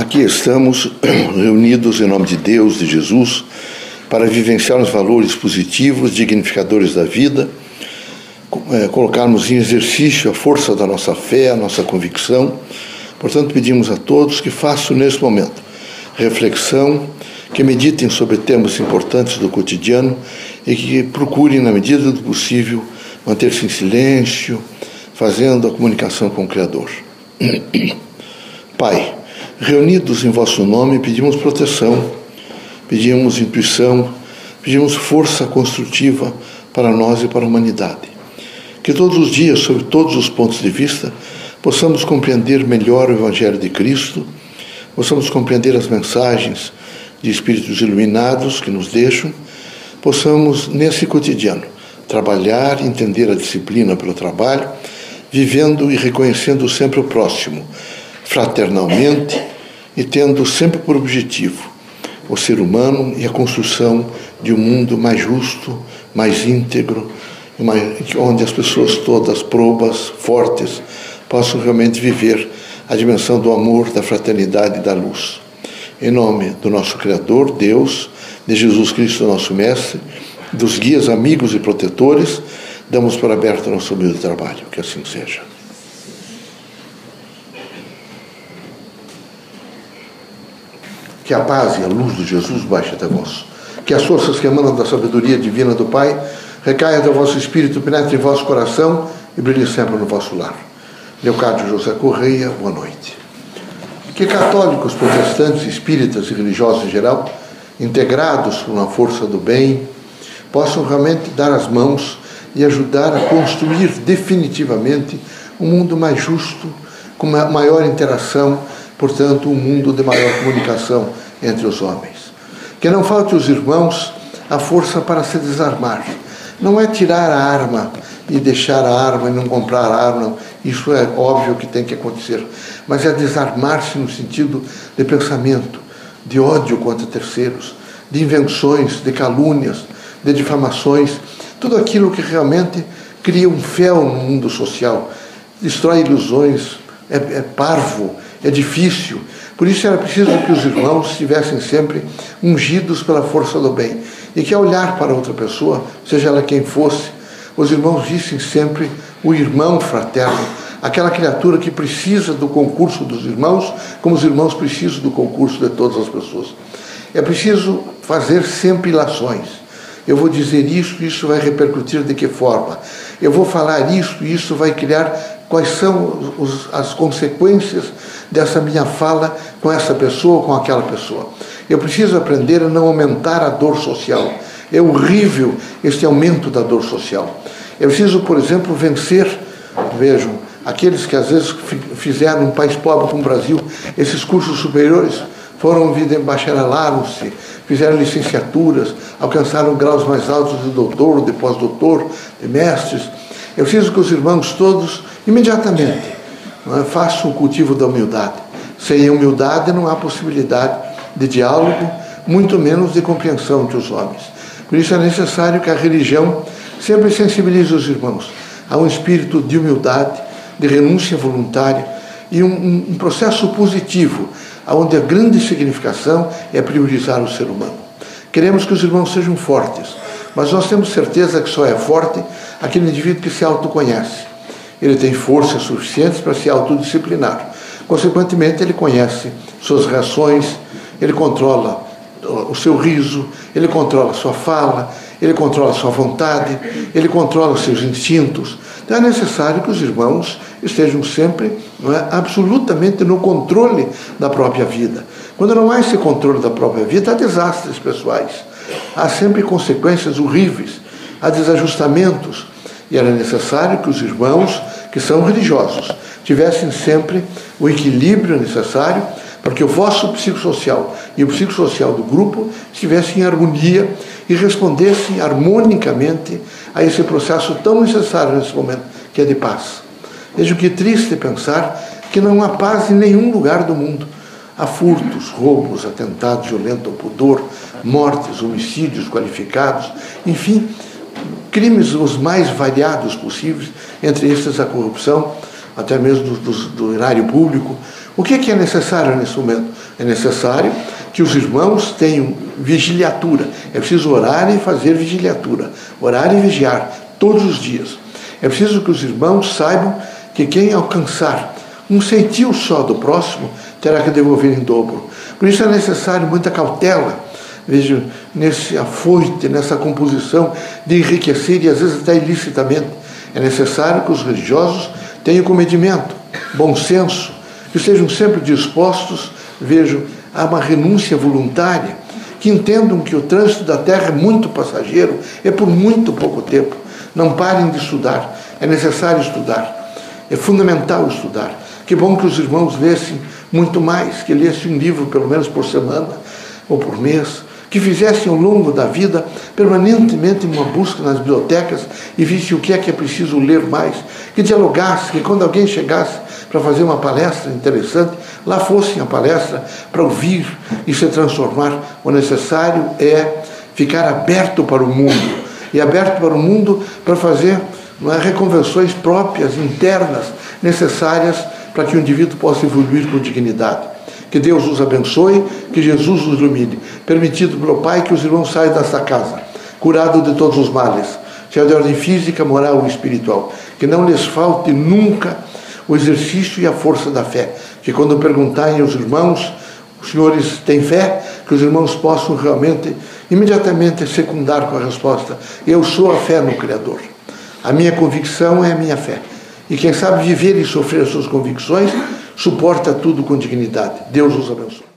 Aqui estamos reunidos em nome de Deus, de Jesus, para vivenciar os valores positivos, dignificadores da vida, é, colocarmos em exercício a força da nossa fé, a nossa convicção. Portanto, pedimos a todos que façam nesse momento reflexão, que meditem sobre temas importantes do cotidiano e que procurem, na medida do possível, manter-se em silêncio, fazendo a comunicação com o Criador. Pai, reunidos em vosso nome, pedimos proteção, pedimos intuição, pedimos força construtiva para nós e para a humanidade. Que todos os dias, sob todos os pontos de vista, possamos compreender melhor o Evangelho de Cristo, possamos compreender as mensagens de espíritos iluminados que nos deixam, possamos, nesse cotidiano, trabalhar, entender a disciplina pelo trabalho, vivendo e reconhecendo sempre o próximo, fraternalmente e tendo sempre por objetivo o ser humano e a construção de um mundo mais justo, mais íntegro, onde as pessoas todas probas, fortes, possam realmente viver a dimensão do amor, da fraternidade e da luz. Em nome do nosso Criador, Deus, de Jesus Cristo, nosso Mestre, dos guias, amigos e protetores, damos por aberto nosso humilde trabalho. Que assim seja. Que a paz e a luz de Jesus baixe até vós. Que as forças que emanam da sabedoria divina do Pai recaiam do vosso espírito, penetrem em vosso coração e brilhem sempre no vosso lar. Leocádio José Correia, boa noite. Que católicos, protestantes, espíritas e religiosos em geral, integrados por força do bem, possam realmente dar as mãos e ajudar a construir definitivamente um mundo mais justo, com maior interação, portanto, um mundo de maior comunicação entre os homens. Que não falte aos irmãos a força para se desarmar. Não é tirar a arma e deixar a arma e não comprar a arma, isso é óbvio que tem que acontecer, mas é desarmar-se no sentido de pensamento, de ódio contra terceiros, de invenções, de calúnias, de difamações, tudo aquilo que realmente cria um fel no mundo social, destrói ilusões, é, é parvo, é difícil. Por isso era preciso que os irmãos estivessem sempre ungidos pela força do bem e que ao olhar para outra pessoa, seja ela quem fosse, os irmãos vissem sempre o irmão fraterno, aquela criatura que precisa do concurso dos irmãos, como os irmãos precisam do concurso de todas as pessoas. É preciso fazer sempre ilações. Eu vou dizer isso, isso vai repercutir de que forma? Eu vou falar isso, isso vai criar quais são os, as consequências dessa minha fala com essa pessoa, com aquela pessoa. Eu preciso aprender a não aumentar a dor social. É horrível este aumento da dor social. Eu preciso, por exemplo, vencer, vejam, aqueles que às vezes fizeram um país pobre como o Brasil, esses cursos superiores foram bacharelaram-se, fizeram licenciaturas, alcançaram graus mais altos de doutor, de pós-doutor, de mestres. Eu preciso que os irmãos todos imediatamente é? façam o cultivo da humildade. Sem humildade não há possibilidade de diálogo, muito menos de compreensão entre os homens. Por isso é necessário que a religião sempre sensibilize os irmãos a um espírito de humildade, de renúncia voluntária e um, um processo positivo, onde a grande significação é priorizar o ser humano. Queremos que os irmãos sejam fortes, mas nós temos certeza que só é forte aquele indivíduo que se autoconhece ele tem forças suficientes para se autodisciplinar. Consequentemente, ele conhece suas reações, ele controla o seu riso, ele controla sua fala, ele controla sua vontade, ele controla seus instintos. Então é necessário que os irmãos estejam sempre é, absolutamente no controle da própria vida. Quando não há esse controle da própria vida, há desastres pessoais, há sempre consequências horríveis, há desajustamentos, e era necessário que os irmãos que são religiosos tivessem sempre o equilíbrio necessário para que o vosso psicossocial e o psicossocial do grupo estivessem em harmonia e respondessem harmonicamente a esse processo tão necessário nesse momento, que é de paz. Veja que triste pensar que não há paz em nenhum lugar do mundo. Há furtos, roubos, atentados violentos ao pudor, mortes, homicídios qualificados, enfim, crimes os mais variados possíveis, entre estes a corrupção, até mesmo do, do, do erário público, O que é, que é necessário nesse momento? É necessário que os irmãos tenham vigiliatura. É preciso orar e fazer vigiliatura. Orar e vigiar todos os dias. É preciso que os irmãos saibam que quem alcançar um centil só do próximo terá que devolver em dobro. Por isso é necessário muita cautela, vejo, nesse afoite, nessa composição de enriquecer e às vezes até ilicitamente. É necessário que os religiosos tenham comedimento, bom senso, que sejam sempre dispostos, vejo, a uma renúncia voluntária, que entendam que o trânsito da terra é muito passageiro, é por muito pouco tempo. Não parem de estudar, é necessário estudar, é fundamental estudar. Que bom que os irmãos lessem muito mais, que lessem um livro pelo menos por semana ou por mês, que fizessem ao longo da vida permanentemente uma busca nas bibliotecas e vissem o que é que é preciso ler mais, que dialogassem, que quando alguém chegasse para fazer uma palestra interessante, lá fossem a palestra para ouvir e se transformar. O necessário é ficar aberto para o mundo e aberto para o mundo para fazer é, reconvenções próprias, internas, necessárias para que o indivíduo possa evoluir com dignidade. Que Deus os abençoe, que Jesus os ilumine. Permitido pelo Pai que os irmãos saiam desta casa, curados de todos os males, seja de ordem física, moral ou espiritual. Que não lhes falte nunca o exercício e a força da fé. Que quando perguntarem aos irmãos, os senhores têm fé? Que os irmãos possam realmente, imediatamente, secundar com a resposta: Eu sou a fé no Criador. A minha convicção é a minha fé. E quem sabe viver e sofrer as suas convicções, suporta tudo com dignidade. Deus os abençoe.